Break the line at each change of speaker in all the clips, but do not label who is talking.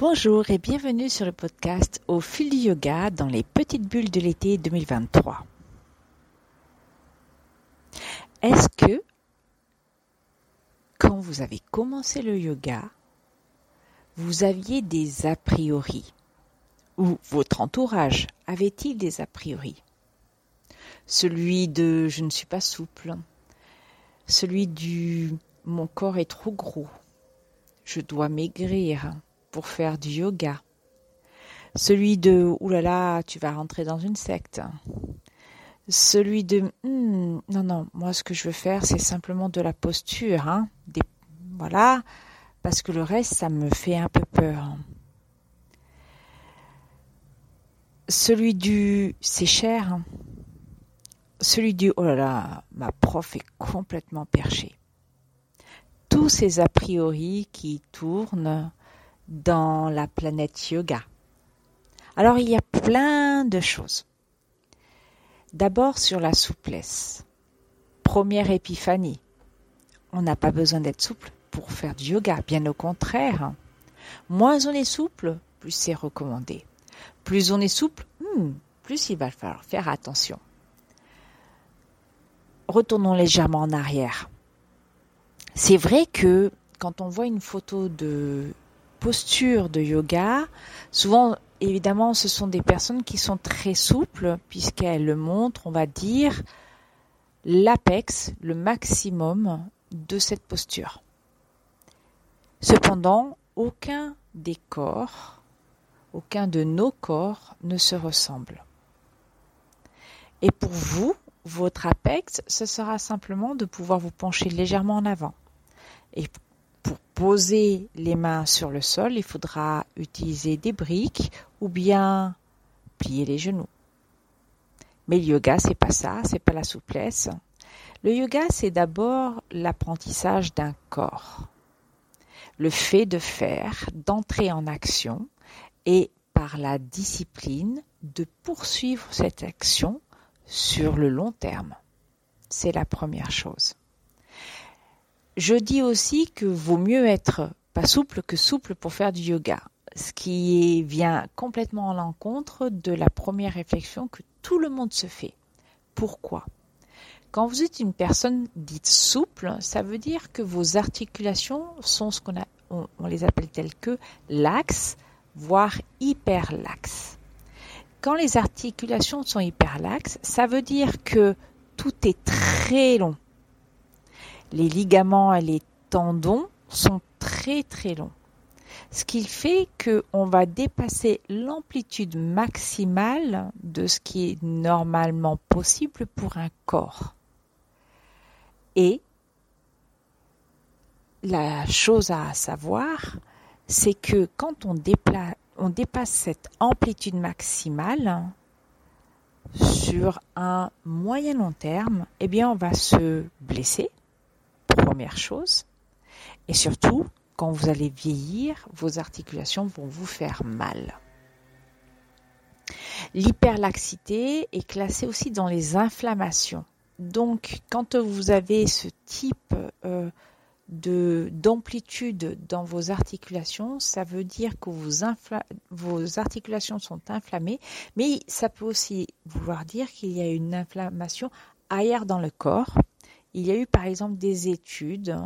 Bonjour et bienvenue sur le podcast Au fil du yoga dans les petites bulles de l'été 2023. Est-ce que quand vous avez commencé le yoga, vous aviez des a priori? Ou votre entourage avait-il des a priori? Celui de je ne suis pas souple, celui du mon corps est trop gros, je dois maigrir, pour faire du yoga. Celui de oulala, là là, tu vas rentrer dans une secte. Celui de hmm, non, non, moi ce que je veux faire, c'est simplement de la posture. Hein, voilà, parce que le reste, ça me fait un peu peur. Celui du c'est cher. Celui du oh là là, ma prof est complètement perchée. Tous ces a priori qui tournent dans la planète yoga. Alors il y a plein de choses. D'abord sur la souplesse. Première épiphanie. On n'a pas besoin d'être souple pour faire du yoga, bien au contraire. Moins on est souple, plus c'est recommandé. Plus on est souple, hmm, plus il va falloir faire attention. Retournons légèrement en arrière. C'est vrai que quand on voit une photo de posture de yoga, souvent, évidemment, ce sont des personnes qui sont très souples, puisqu'elles montrent, on va dire, l'apex, le maximum de cette posture. Cependant, aucun des corps, aucun de nos corps ne se ressemble. Et pour vous, votre apex, ce sera simplement de pouvoir vous pencher légèrement en avant. Et pour poser les mains sur le sol, il faudra utiliser des briques ou bien plier les genoux. Mais le yoga, c'est pas ça, c'est pas la souplesse. Le yoga, c'est d'abord l'apprentissage d'un corps. Le fait de faire, d'entrer en action et par la discipline de poursuivre cette action sur le long terme. C'est la première chose. Je dis aussi que vaut mieux être pas souple que souple pour faire du yoga, ce qui vient complètement en l'encontre de la première réflexion que tout le monde se fait. Pourquoi? Quand vous êtes une personne dite souple, ça veut dire que vos articulations sont ce qu'on les appelle telles que laxes, voire hyper laxes. Quand les articulations sont hyper laxes, ça veut dire que tout est très long les ligaments et les tendons sont très très longs. Ce qui fait qu'on va dépasser l'amplitude maximale de ce qui est normalement possible pour un corps. Et la chose à savoir, c'est que quand on, on dépasse cette amplitude maximale, sur un moyen long terme, eh bien, on va se blesser, première chose. Et surtout, quand vous allez vieillir, vos articulations vont vous faire mal. L'hyperlaxité est classée aussi dans les inflammations. Donc, quand vous avez ce type euh, de d'amplitude dans vos articulations, ça veut dire que vos articulations sont inflammées, mais ça peut aussi vouloir dire qu'il y a une inflammation ailleurs dans le corps il y a eu par exemple des études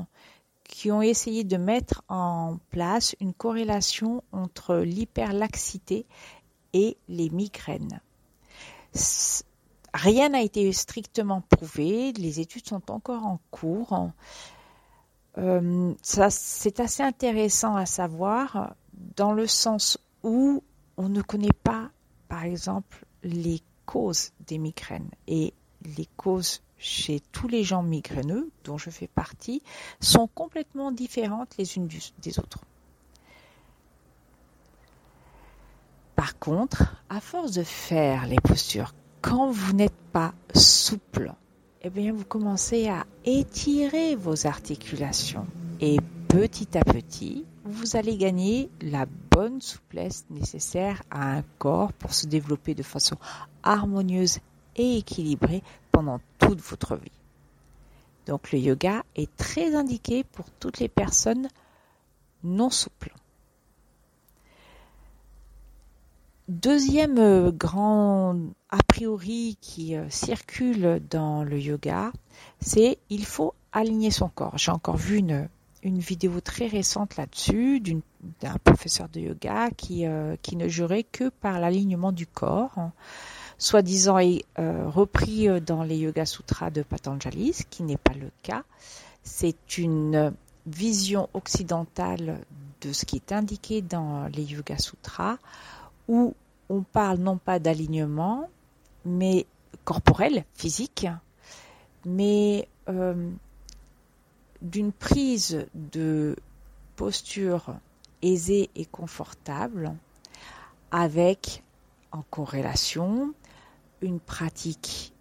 qui ont essayé de mettre en place une corrélation entre l'hyperlaxité et les migraines. Rien n'a été strictement prouvé, les études sont encore en cours. Euh, c'est assez intéressant à savoir dans le sens où on ne connaît pas, par exemple, les causes des migraines et les causes chez tous les gens migraineux, dont je fais partie, sont complètement différentes les unes des autres. Par contre, à force de faire les postures, quand vous n'êtes pas souple, eh bien, vous commencez à étirer vos articulations et petit à petit, vous allez gagner la bonne souplesse nécessaire à un corps pour se développer de façon harmonieuse et équilibrée pendant toute votre vie. Donc le yoga est très indiqué pour toutes les personnes non souples. Deuxième euh, grand a priori qui euh, circule dans le yoga, c'est il faut aligner son corps. J'ai encore vu une, vidéo très récente là-dessus d'un professeur de yoga qui, euh, qui ne jurait que par l'alignement du corps, soi-disant repris dans les Yoga Sutras de Patanjali, ce qui n'est pas le cas. C'est une vision occidentale de ce qui est indiqué dans les Yoga Sutras, où on parle non pas d'alignement, mais corporel, physique, mais euh, d'une prise de posture aisée et confortable avec en corrélation une pratique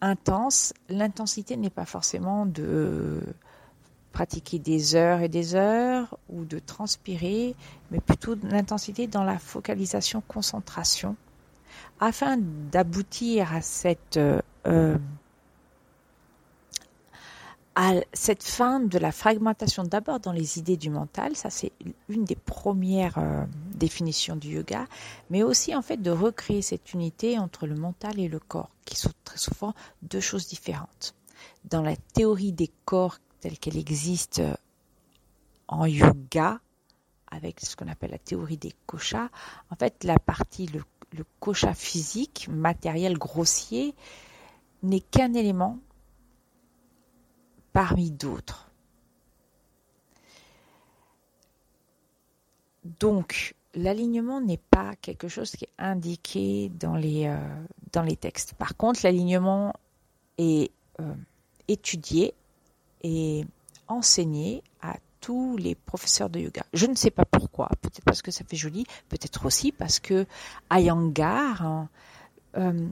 intense. L'intensité n'est pas forcément de pratiquer des heures et des heures ou de transpirer, mais plutôt l'intensité dans la focalisation, concentration, afin d'aboutir à cette euh, à cette fin de la fragmentation d'abord dans les idées du mental, ça c'est une des premières euh, définitions du yoga, mais aussi en fait de recréer cette unité entre le mental et le corps, qui sont très souvent deux choses différentes. Dans la théorie des corps telle qu'elle existe euh, en yoga, avec ce qu'on appelle la théorie des koshas, en fait, la partie, le, le kosha physique, matériel, grossier, n'est qu'un élément parmi d'autres. Donc, l'alignement n'est pas quelque chose qui est indiqué dans les, euh, textes. Par contre, l'alignement est euh, étudié et enseigné à tous les professeurs de yoga. Je ne sais pas pourquoi, peut-être parce que ça fait joli, peut-être aussi parce que Iyengar, hein, euh,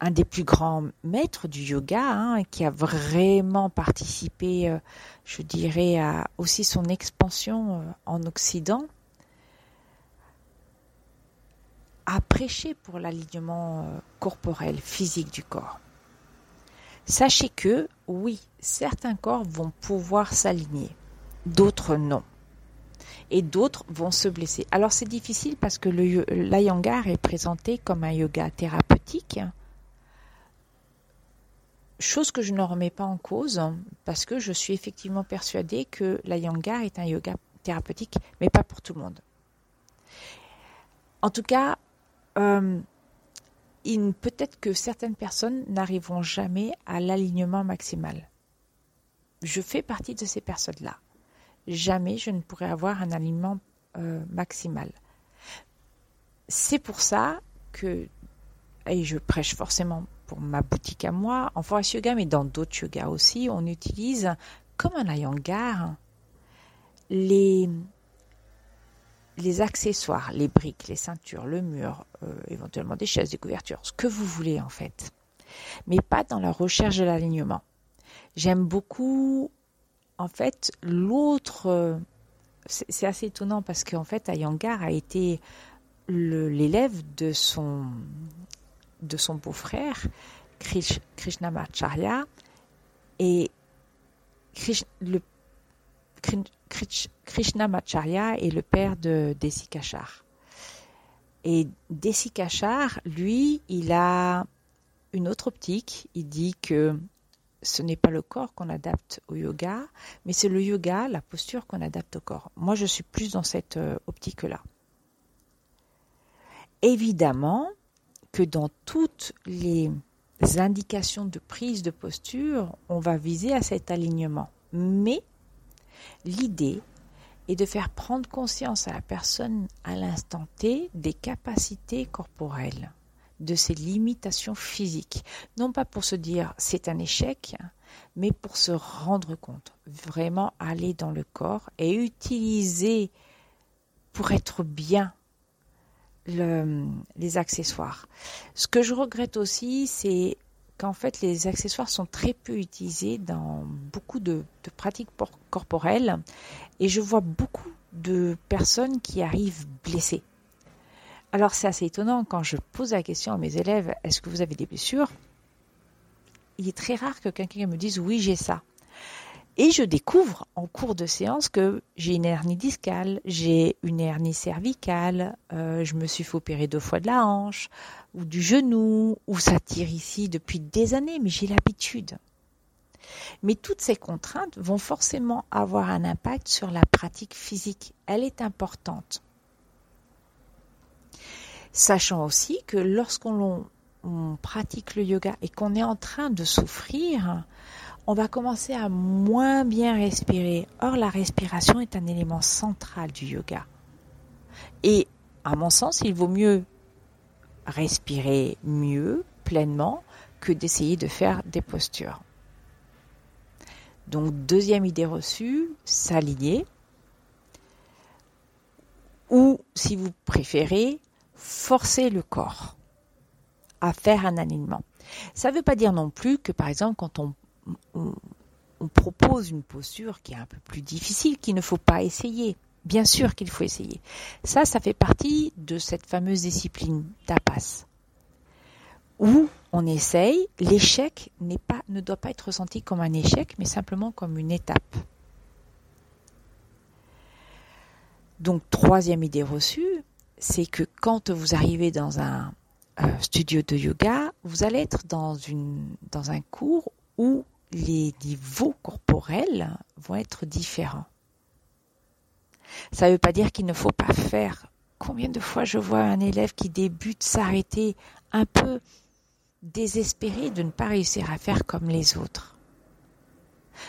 un des plus grands maîtres du yoga, hein, qui a vraiment participé, euh, je dirais, à aussi son expansion euh, en Occident, a prêché pour l'alignement corporel, physique du corps. Sachez que, oui, certains corps vont pouvoir s'aligner, d'autres non. Et d'autres vont se blesser. Alors c'est difficile parce que l'ayangar est présenté comme un yoga thérapeutique, chose que je ne remets pas en cause parce que je suis effectivement persuadée que l'ayangar est un yoga thérapeutique, mais pas pour tout le monde. En tout cas, euh, peut-être que certaines personnes n'arriveront jamais à l'alignement maximal. Je fais partie de ces personnes-là. Jamais je ne pourrai avoir un alignement euh, maximal. C'est pour ça que, et je prêche forcément pour ma boutique à moi, en forest yoga, mais dans d'autres yogas aussi, on utilise comme un ayangar les, les accessoires, les briques, les ceintures, le mur, euh, éventuellement des chaises, des couvertures, ce que vous voulez en fait, mais pas dans la recherche de l'alignement. J'aime beaucoup, en fait, l'autre. C'est assez étonnant parce qu'en fait, Ayangar a été l'élève de son, de son beau-frère, Krish, Krishnamacharya, et Krishnamacharya est le père de Desikachar. Et Desikachar, lui, il a une autre optique. Il dit que ce n'est pas le corps qu'on adapte au yoga, mais c'est le yoga, la posture qu'on adapte au corps. Moi, je suis plus dans cette euh, optique-là. Évidemment que dans toutes les indications de prise de posture, on va viser à cet alignement. Mais L'idée est de faire prendre conscience à la personne à l'instant T des capacités corporelles, de ses limitations physiques. Non pas pour se dire c'est un échec, mais pour se rendre compte, vraiment aller dans le corps et utiliser pour être bien les accessoires. Ce que je regrette aussi, c'est qu'en fait les accessoires sont très peu utilisés dans beaucoup de, pratiques corporelles et je vois beaucoup de personnes qui arrivent blessées. Alors c'est assez étonnant quand je pose la question à mes élèves, est-ce que vous avez des blessures? Il est très rare que quelqu'un me dise oui j'ai ça. Et je découvre en cours de séance que j'ai une hernie discale, j'ai une hernie cervicale, euh, je me suis fait opérer deux fois de la hanche ou du genou, ou ça tire ici depuis des années, mais j'ai l'habitude. Mais toutes ces contraintes vont forcément avoir un impact sur la pratique physique. Elle est importante. Sachant aussi que lorsqu'on pratique le yoga et qu'on est en train de souffrir, on va commencer à moins bien respirer. Or, la respiration est un élément central du yoga. Et à mon sens, il vaut mieux respirer mieux, pleinement, que d'essayer de faire des postures. Donc, deuxième idée reçue, s'aligner. Ou, si vous préférez, forcer le corps à faire un alignement. Ça ne veut pas dire non plus que, par exemple, quand on on, propose une posture qui est un peu plus difficile, qu'il ne faut pas essayer. Bien sûr qu'il faut essayer. Ça, ça fait partie de cette fameuse discipline tapas, où on essaye, l'échec n'est pas, ne doit pas être ressenti comme un échec, mais simplement comme une étape. Donc, troisième idée reçue, c'est que quand vous arrivez dans un euh, studio de yoga, vous allez être dans, dans un cours où les niveaux corporels vont être différents. Ça ne veut pas dire qu'il ne faut pas faire. Combien de fois je vois un élève qui débute s'arrêter un peu désespéré de ne pas réussir à faire comme les autres?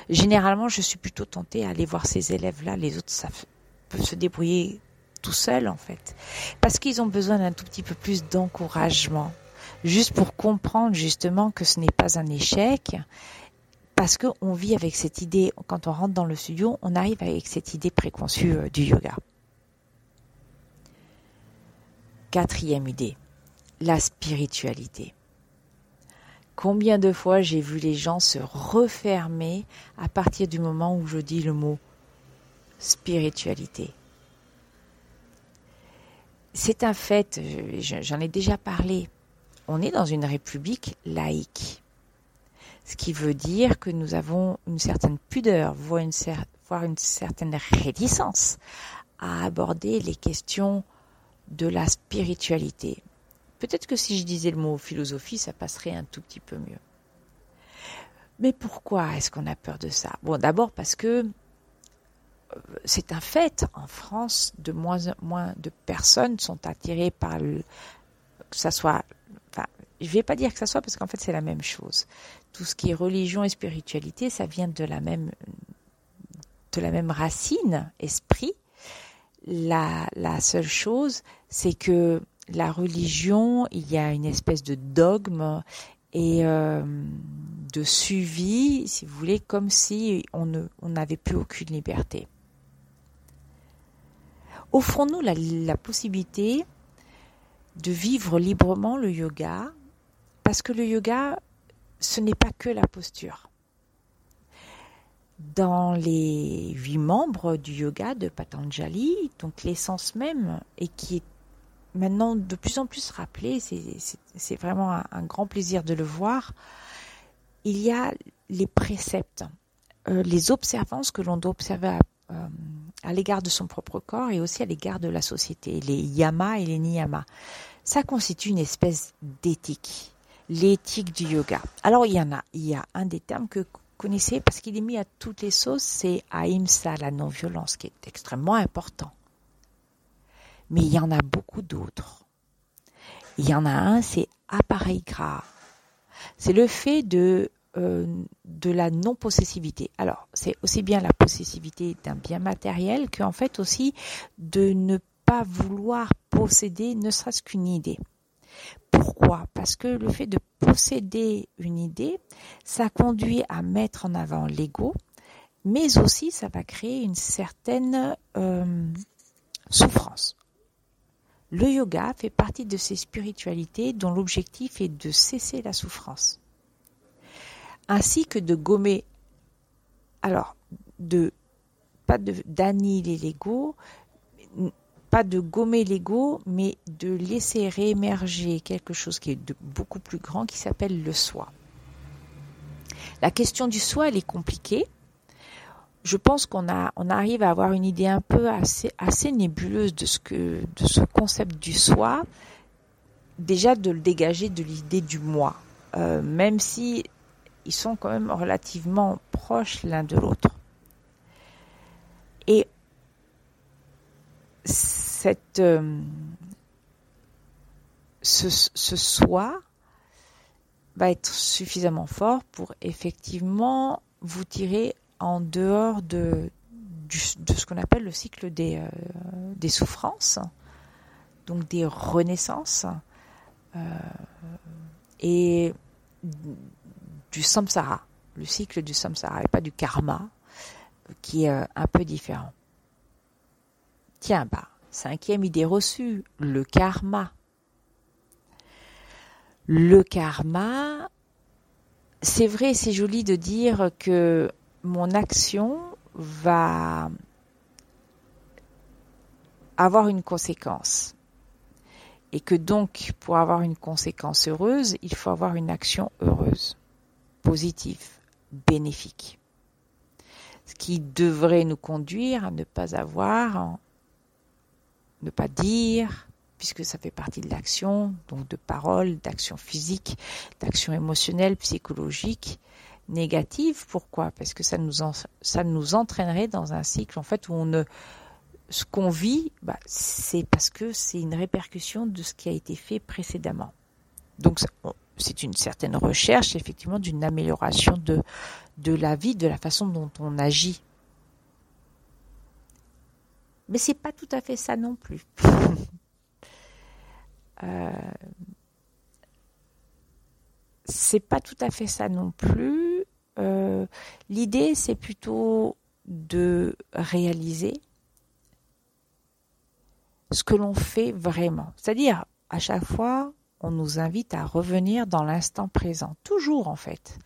Généralement, je suis plutôt tentée à aller voir ces élèves-là. Les autres peuvent se débrouiller tout seuls, en fait. Parce qu'ils ont besoin d'un tout petit peu plus d'encouragement. Juste pour comprendre justement que ce n'est pas un échec parce qu'on vit avec cette idée, quand on rentre dans le studio, on arrive avec cette idée préconçue euh, du yoga. Quatrième idée, la spiritualité. Combien de fois j'ai vu les gens se refermer à partir du moment où je dis le mot spiritualité? C'est un fait, j'en ai déjà parlé. On est dans une république laïque ce qui veut dire que nous avons une certaine pudeur, voire une, certaine réticence à aborder les questions de la spiritualité. Peut-être que si je disais le mot philosophie, ça passerait un tout petit peu mieux. Mais pourquoi est-ce qu'on a peur de ça? Bon, d'abord parce que euh, c'est un fait. En France, de moins en moins de personnes sont attirées par le, que ça soit je ne vais pas dire que ça soit parce qu'en fait c'est la même chose. Tout ce qui est religion et spiritualité, ça vient de la même, de la même racine, esprit. La, seule chose, c'est que la religion, il y a une espèce de dogme et euh, de suivi, si vous voulez, comme si on n'avait plus aucune liberté. Offrons-nous la possibilité de vivre librement le yoga parce que le yoga, ce n'est pas que la posture. Dans les huit membres du yoga de Patanjali, donc l'essence même, et qui est maintenant de plus en plus rappelée, c'est vraiment un, grand plaisir de le voir, il y a les préceptes, euh, les observances que l'on doit observer à, euh, à l'égard de son propre corps et aussi à l'égard de la société, les yamas et les niyamas. Ça constitue une espèce d'éthique l'éthique du yoga. Alors il y en a, il y a un des termes que vous connaissez parce qu'il est mis à toutes les sauces, c'est Ahimsa, la non-violence, qui est extrêmement important. Mais il y en a beaucoup d'autres. Il y en a un, c'est appareil gras. C'est le fait de euh, de la non-possessivité. Alors, c'est aussi bien la possessivité d'un bien matériel qu'en fait aussi de ne pas vouloir posséder ne serait-ce qu'une idée. Pourquoi? Parce que le fait de posséder une idée, ça conduit à mettre en avant l'ego, mais aussi ça va créer une certaine euh, souffrance. Le yoga fait partie de ces spiritualités dont l'objectif est de cesser la souffrance, ainsi que de gommer, alors, de pas d'annihiler l'ego, pas de gommer l'ego, mais de laisser réémerger quelque chose qui est beaucoup plus grand, qui s'appelle le soi. La question du soi, elle est compliquée. je pense qu'on arrive à avoir une idée un peu assez, nébuleuse de ce que, de ce concept du soi. Déjà de le dégager de l'idée du moi, euh, même si ils sont quand même relativement proches l'un de l'autre. Et euh, ce, soi va être suffisamment fort pour effectivement vous tirer en dehors de, ce qu'on appelle le cycle des, euh, souffrances, donc des renaissances, euh, et du samsara, le cycle du samsara, et pas du karma, qui est un peu différent. Tiens, bah, cinquième idée reçue, le karma. Le karma, c'est vrai, c'est joli de dire que mon action va avoir une conséquence. Et que donc, pour avoir une conséquence heureuse, il faut avoir une action heureuse, positive, bénéfique. Ce qui devrait nous conduire à ne pas avoir, ne pas dire, puisque ça fait partie de l'action, donc de parole, d'action physique, d'action émotionnelle, psychologique, négative. Pourquoi? Parce que ça nous, ça nous entraînerait dans un cycle en fait où on ne ce qu'on vit, bah, c'est parce que c'est une répercussion de ce qui a été fait précédemment. Donc c'est une certaine recherche effectivement d'une amélioration de, de la vie, de la façon dont on agit. Mais c'est pas tout à fait ça non plus. euh, c'est pas tout à fait ça non plus. Euh, l'idée, c'est plutôt de réaliser ce que l'on fait vraiment. C'est-à-dire, à chaque fois, on nous invite à revenir dans l'instant présent. Toujours, en fait.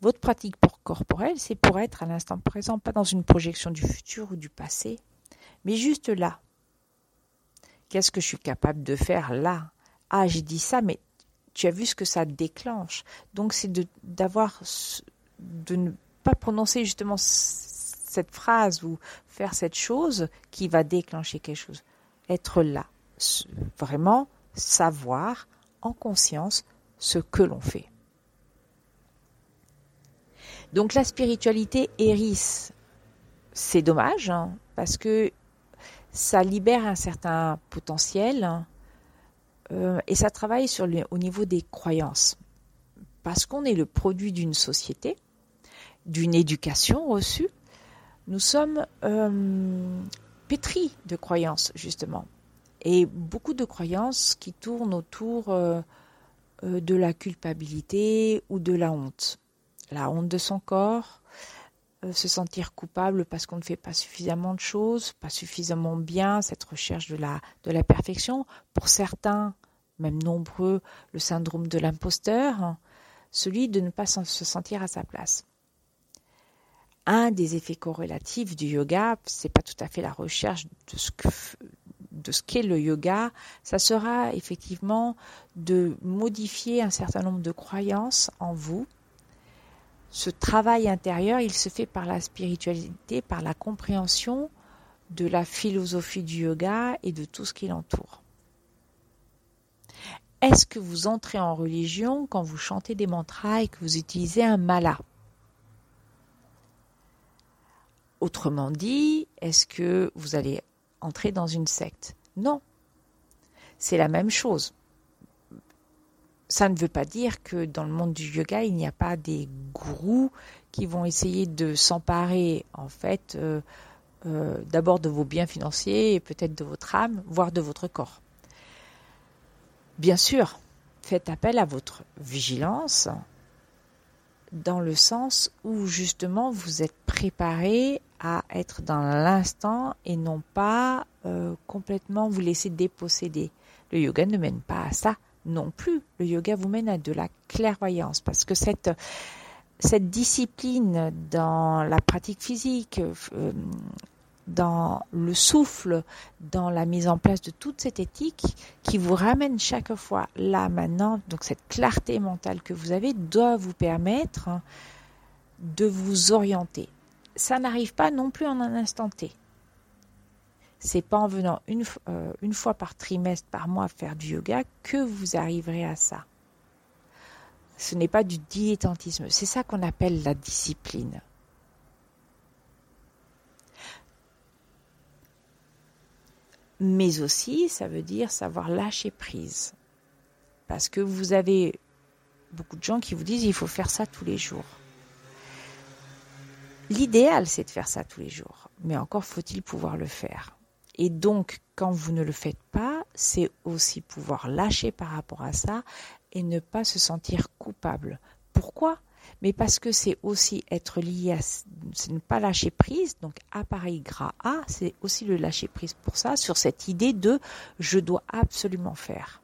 Votre pratique corporelle, c'est pour être à l'instant présent, pas dans une projection du futur ou du passé, mais juste là. Qu'est-ce que je suis capable de faire là? Ah, j'ai dit ça, mais tu as vu ce que ça déclenche. Donc, c'est d'avoir de ne pas prononcer justement cette phrase ou faire cette chose qui va déclencher quelque chose. Être là, vraiment savoir en conscience ce que l'on fait. Donc la spiritualité hérisse, c'est dommage hein, parce que ça libère un certain potentiel euh, et ça travaille au niveau des croyances. Parce qu'on est le produit d'une société d'une éducation reçue, nous sommes euh, pétris de croyances, justement. Et beaucoup de croyances qui tournent autour euh, de la culpabilité ou de la honte. La honte de son corps, se sentir coupable parce qu'on ne fait pas suffisamment de choses, pas suffisamment bien, cette recherche de la, perfection. Pour certains, même nombreux, le syndrome de l'imposteur, celui de ne pas se sentir à sa place un des effets corrélatifs du yoga, c'est pas tout à fait la recherche de ce de ce qu'est le yoga, ça sera effectivement de modifier un certain nombre de croyances en vous. Ce travail intérieur, il se fait par la spiritualité, par la compréhension de la philosophie du yoga et de tout ce qui l'entoure. Est-ce que vous entrez en religion quand vous chantez des mantras et que vous utilisez un mala? Autrement dit, est-ce que vous allez entrer dans une secte? Non. C'est la même chose. Ça ne veut pas dire que dans le monde du yoga, il n'y a pas des gourous qui vont essayer de s'emparer, en fait, euh, euh, d'abord de vos biens financiers et peut-être de votre âme, voire de votre corps. Bien sûr, faites appel à votre vigilance dans le sens où justement vous êtes préparé à être dans l'instant et non pas euh, complètement vous laisser déposséder. Le yoga ne mène pas à ça non plus. Le yoga vous mène à de la clairvoyance parce que cette, discipline dans la pratique physique, euh, dans le souffle, dans la mise en place de toute cette éthique qui vous ramène chaque fois là maintenant, donc cette clarté mentale que vous avez doit vous permettre de vous orienter ça n'arrive pas non plus en un instant T. C'est pas en venant une, euh, une fois par trimestre, par mois faire du yoga que vous arriverez à ça. Ce n'est pas du dilettantisme, c'est ça qu'on appelle la discipline. Mais aussi, ça veut dire savoir lâcher prise. Parce que vous avez beaucoup de gens qui vous disent il faut faire ça tous les jours. L'idéal, c'est de faire ça tous les jours, mais encore faut-il pouvoir le faire. Et donc, quand vous ne le faites pas, c'est aussi pouvoir lâcher par rapport à ça et ne pas se sentir coupable. Pourquoi? Mais parce que c'est aussi être lié à ne pas lâcher prise, donc appareil gras A, c'est aussi le lâcher prise pour ça, sur cette idée de je dois absolument faire.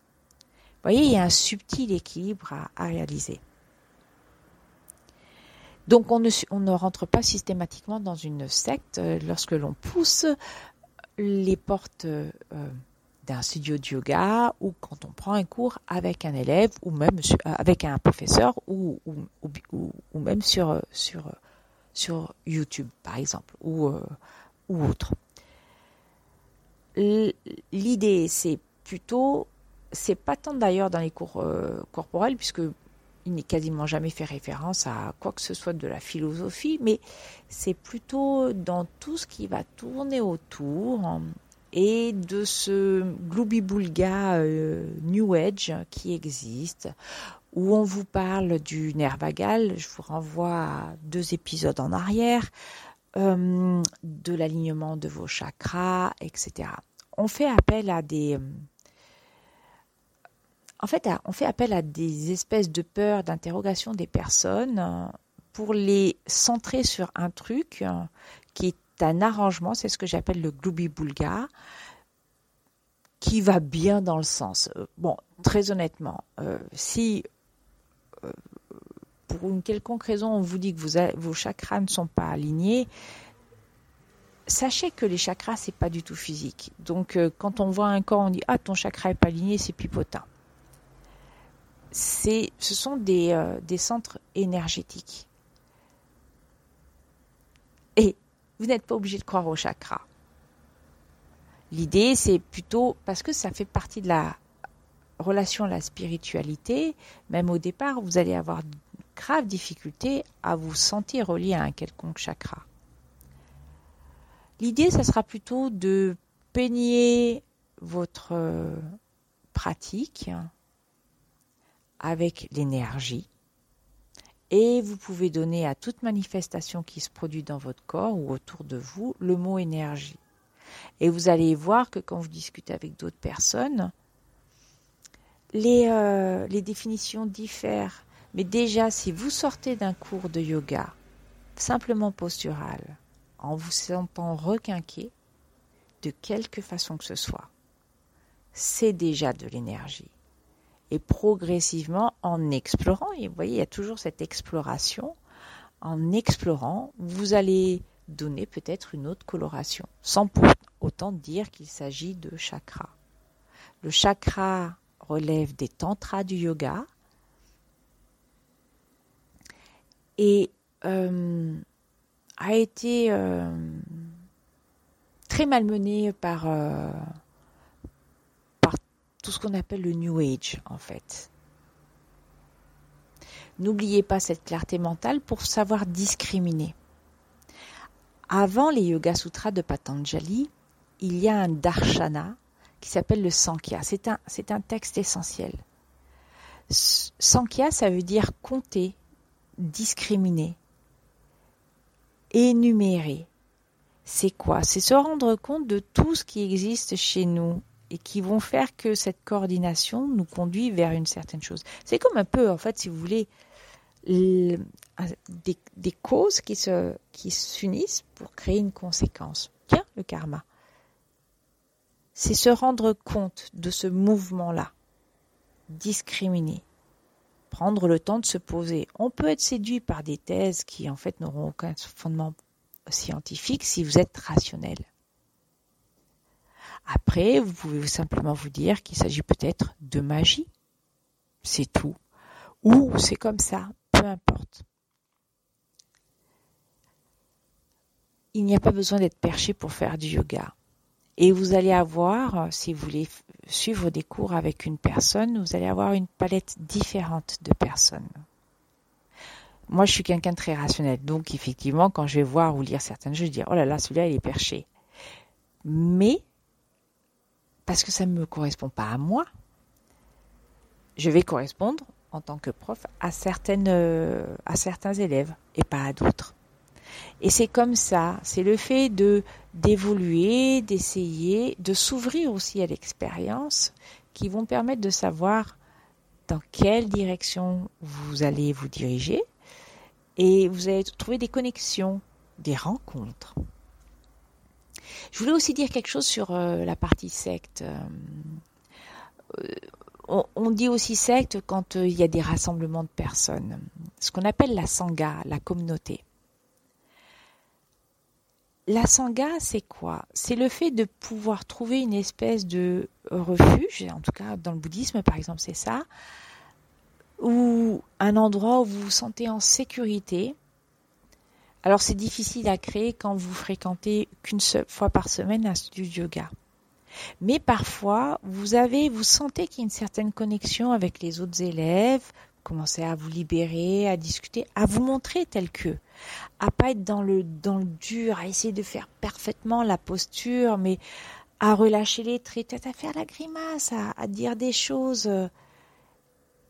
Vous voyez, il y a un subtil équilibre à, réaliser. Donc on ne, on ne, rentre pas systématiquement dans une secte euh, lorsque l'on pousse les portes euh, d'un studio de yoga ou quand on prend un cours avec un élève ou même euh, avec un professeur ou, ou, même sur, sur, sur YouTube par exemple ou, ou autre. L'idée c'est plutôt c'est pas tant d'ailleurs dans les cours euh, corporels, puisque il n'est quasiment jamais fait référence à quoi que ce soit de la philosophie, mais c'est plutôt dans tout ce qui va tourner autour hein, et de ce gloubi-boulga euh, New Age qui existe, où on vous parle du nerf vagal, je vous renvoie à deux épisodes en arrière, euh, de l'alignement de vos chakras, etc. On fait appel à des en fait, on fait appel à des espèces de peurs, d'interrogation des personnes euh, pour les centrer sur un truc euh, qui est un arrangement, c'est ce que j'appelle le gloubi-boulga, qui va bien dans le sens. Euh, bon, très honnêtement, si pour une quelconque raison on vous dit que vos chakras ne sont pas alignés, sachez que les chakras c'est pas du tout physique. Donc quand on voit un corps, on dit ah ton chakra est pas aligné, c'est pipotin ce sont des, euh, des centres énergétiques. Et vous n'êtes pas obligé de croire au chakra. L'idée, c'est plutôt parce que ça fait partie de la relation à la spiritualité, même au départ, vous allez avoir de graves difficultés à vous sentir relié à un quelconque chakra. L'idée, ça sera plutôt de peigner votre euh, pratique avec l'énergie. Et vous pouvez donner à toute manifestation qui se produit dans votre corps ou autour de vous le mot énergie. Et vous allez voir que quand vous discutez avec d'autres personnes, les, euh, définitions diffèrent. Mais déjà, si vous sortez d'un cours de yoga, simplement postural, en vous sentant requinqué, de quelque façon que ce soit, c'est déjà de l'énergie et progressivement en explorant, et vous voyez, il y a toujours cette exploration, en explorant, vous allez donner peut-être une autre coloration, sans pour autant dire qu'il s'agit de chakra. Le chakra relève des tantras du yoga. Et euh, a été euh, très malmené par euh, tout ce qu'on appelle le New Age en fait. N'oubliez pas cette clarté mentale pour savoir discriminer. Avant les Yoga Sutras de Patanjali, il y a un darshana qui s'appelle le Sankhya. C'est un, c'est un texte essentiel. Sankhya, ça veut dire compter, discriminer, énumérer. C'est quoi? C'est se rendre compte de tout ce qui existe chez nous et qui vont faire que cette coordination nous conduit vers une certaine chose. C'est comme un peu, en fait, si vous voulez, des, causes qui se qui s'unissent pour créer une conséquence. Tiens, le karma. C'est se rendre compte de ce mouvement-là, discriminer, prendre le temps de se poser. On peut être séduit par des thèses qui en fait n'auront aucun fondement scientifique si vous êtes rationnel. Après, vous pouvez simplement vous dire qu'il s'agit peut-être de magie. C'est tout. Ou c'est comme ça, peu importe. il n'y a pas besoin d'être perché pour faire du yoga. Et vous allez avoir, si vous voulez suivre des cours avec une personne, vous allez avoir une palette différente de personnes. Moi, je suis quelqu'un de très rationnel. Donc, effectivement, quand je vais voir ou lire certaines choses, je dis, oh là là, celui-là, il est perché. Mais, parce que ça ne me correspond pas à moi, je vais correspondre en tant que prof euh, à certains élèves et pas à d'autres. Et c'est comme ça, c'est le fait de d'évoluer, d'essayer, de s'ouvrir aussi à l'expérience qui vont permettre de savoir dans quelle direction vous allez vous diriger et vous allez trouver des connexions, des rencontres. Je voulais aussi dire quelque chose sur euh, la partie secte. Euh, on, dit aussi secte quand euh, il y a des rassemblements de personnes, ce qu'on appelle la sangha, la communauté. La sangha, c'est quoi? C'est le fait de pouvoir trouver une espèce de refuge, en tout cas dans le bouddhisme par exemple c'est ça, ou un endroit où vous vous sentez en sécurité. Alors c'est difficile à créer quand vous fréquentez qu'une seule fois par semaine un studio yoga. Mais parfois, vous avez, vous sentez qu'il y a une certaine connexion avec les autres élèves, commencez à vous libérer, à discuter, à vous montrer tel que, à pas être dans le dans le dur, à essayer de faire parfaitement la posture, mais à relâcher les traits, à faire la grimace, à, dire des choses.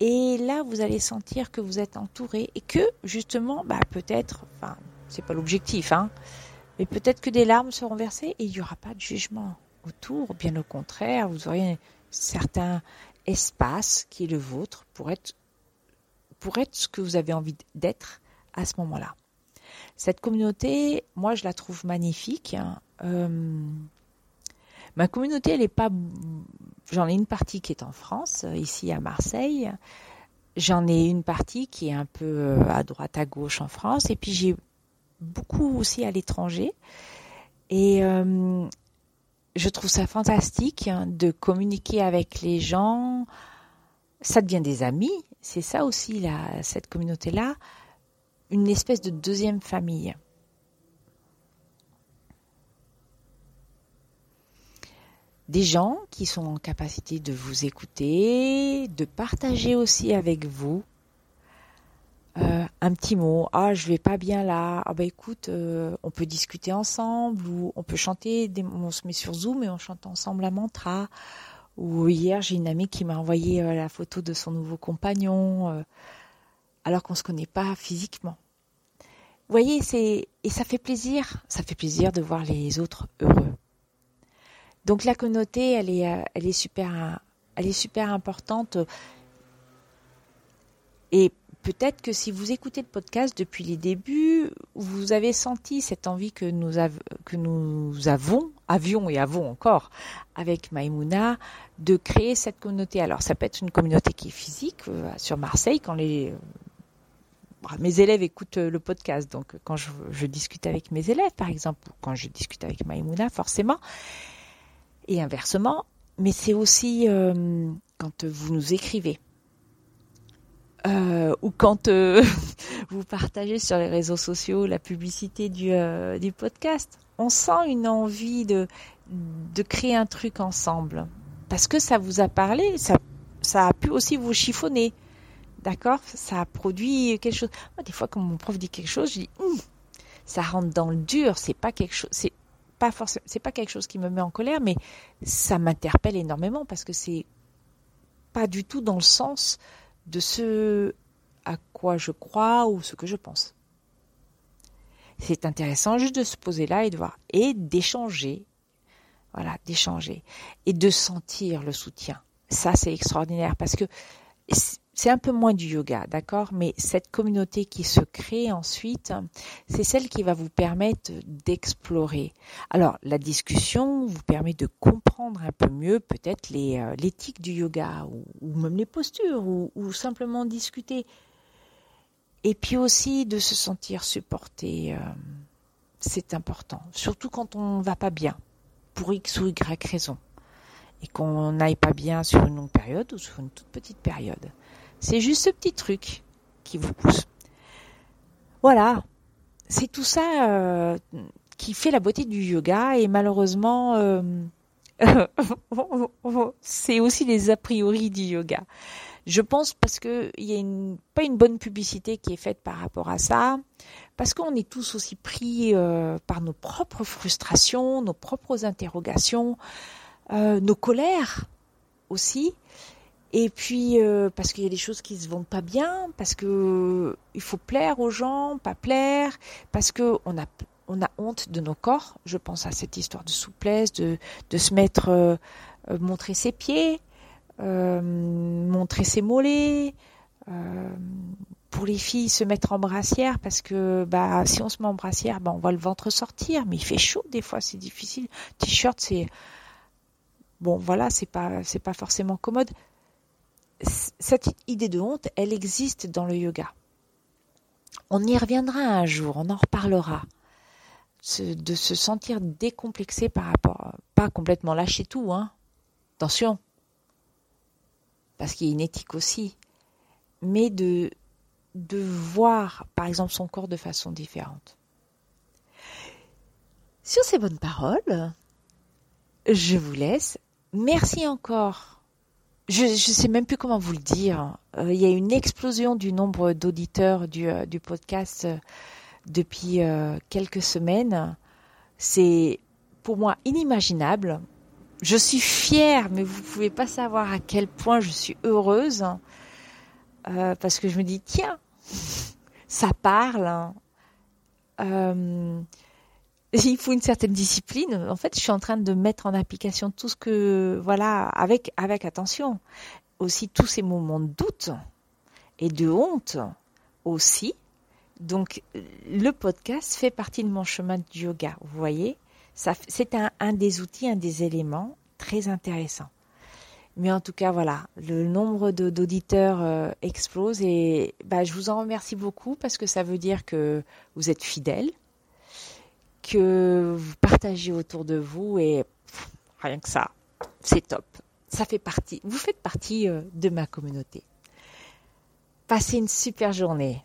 Et là, vous allez sentir que vous êtes entouré et que justement, bah peut-être, enfin, c'est pas l'objectif, hein, mais peut-être que des larmes seront versées et il n'y aura pas de jugement autour, bien au contraire, vous aurez un certain espace qui est le vôtre pour être, pour être ce que vous avez envie d'être à ce moment-là. Cette communauté, moi, je la trouve magnifique. Hein. Euh, ma communauté, elle n'est pas. J'en ai une partie qui est en France, ici à Marseille. J'en ai une partie qui est un peu euh, à droite, à gauche en France. Et puis j'ai beaucoup aussi à l'étranger. Et euh, je trouve ça fantastique hein, de communiquer avec les gens. Ça devient des amis. C'est ça aussi, là, cette communauté-là. Une espèce de deuxième famille. Des gens qui sont en capacité de vous écouter, de partager aussi avec vous euh, un petit mot, ah je vais pas bien là, ah bah écoute, euh, on peut discuter ensemble ou on peut chanter, on se met sur Zoom et on chante ensemble un mantra. Ou hier j'ai une amie qui m'a envoyé euh, la photo de son nouveau compagnon, alors qu'on se connaît pas physiquement. Vous voyez, c'est et ça fait plaisir, ça fait plaisir de voir les autres heureux. Donc la communauté, elle est, elle est super, elle est super importante. Et peut-être que si vous écoutez le podcast depuis les débuts, vous avez senti cette envie que nous, avons, avions et avons encore avec Maïmouna, de créer cette communauté. Alors ça peut être une communauté qui est physique euh, sur Marseille quand euh, mes élèves écoutent euh, le podcast, donc quand je, discute avec mes élèves, par exemple, ou quand je discute avec Maïmouna, forcément, et inversement, mais c'est aussi quand vous nous écrivez euh, ou quand euh, vous partagez sur les réseaux sociaux la publicité du, euh, du podcast, on sent une envie de, de créer un truc ensemble. Parce que ça vous a parlé, ça, ça a pu aussi vous chiffonner. D'accord? Ça a produit quelque chose. Moi, des fois, quand mon prof dit quelque chose, je dis, ça rentre dans le dur, c'est pas quelque chose, c'est pas forcément, c'est pas quelque chose qui me met en colère, mais ça m'interpelle énormément parce que c'est pas du tout dans le sens de ce à quoi je crois ou ce que je pense. C'est intéressant juste de se poser là et de voir et d'échanger. Voilà, d'échanger et de sentir le soutien. Ça, c'est extraordinaire parce que c'est un peu moins du yoga, d'accord? Mais cette communauté qui se crée ensuite, c'est celle qui va vous permettre d'explorer. Alors, la discussion vous permet de comprendre un peu mieux peut-être euh, l'éthique du yoga ou, même les postures ou, simplement discuter. Et puis aussi de se sentir supporté. Euh, c'est important, surtout quand on ne va pas bien, pour X ou Y raison, et qu'on n'aille pas bien sur une longue période ou sur une toute petite période. C'est juste ce petit truc qui vous pousse. Voilà, c'est tout ça euh, qui fait la beauté du yoga et malheureusement euh, c'est aussi les a priori du yoga. Je pense parce que il y a pas une bonne publicité qui est faite par rapport à ça, parce qu'on est tous aussi pris euh, par nos propres frustrations, nos propres interrogations, nos colères aussi. Et puis euh, parce qu'il y a des choses qui se vendent pas bien, parce que il faut plaire aux gens, pas plaire, parce que on a on a honte de nos corps. Je pense à cette histoire de souplesse, de de se mettre euh, euh, montrer ses pieds, montrer ses mollets. pour les filles, se mettre en brassière parce que bah si on se met en brassière, bah on voit le ventre sortir, mais il fait chaud des fois, c'est difficile. T-shirt, c'est bon, voilà, c'est pas c'est pas forcément commode cette idée de honte, elle existe dans le yoga. On y reviendra un jour, on en reparlera. De se sentir décomplexé par rapport, pas complètement lâcher tout, hein. Attention. Parce qu'il y a une éthique aussi. Mais de, de voir, par exemple, son corps de façon différente. Sur ces bonnes paroles, je vous laisse. Merci encore je ne sais même plus comment vous le dire. Euh, il y a une explosion du nombre d'auditeurs du, euh, podcast euh, depuis quelques semaines. C'est pour moi inimaginable. Je suis fière, mais vous ne pouvez pas savoir à quel point je suis heureuse. parce que je me dis, tiens, ça parle. Hein il faut une certaine discipline. En fait, je suis en train de mettre en application tout ce que, voilà, avec, avec attention. Aussi tous ces moments de doute et de honte aussi. Donc, le podcast fait partie de mon chemin de yoga. Vous voyez, c'est un, un des outils, un des éléments très intéressants. Mais en tout cas, voilà, le nombre d'auditeurs euh, explose et bah, je vous en remercie beaucoup parce que ça veut dire que vous êtes fidèles, que vous partagez autour de vous et rien que ça, c'est top. Ça fait partie, vous faites partie euh, de ma communauté. Passez une super journée.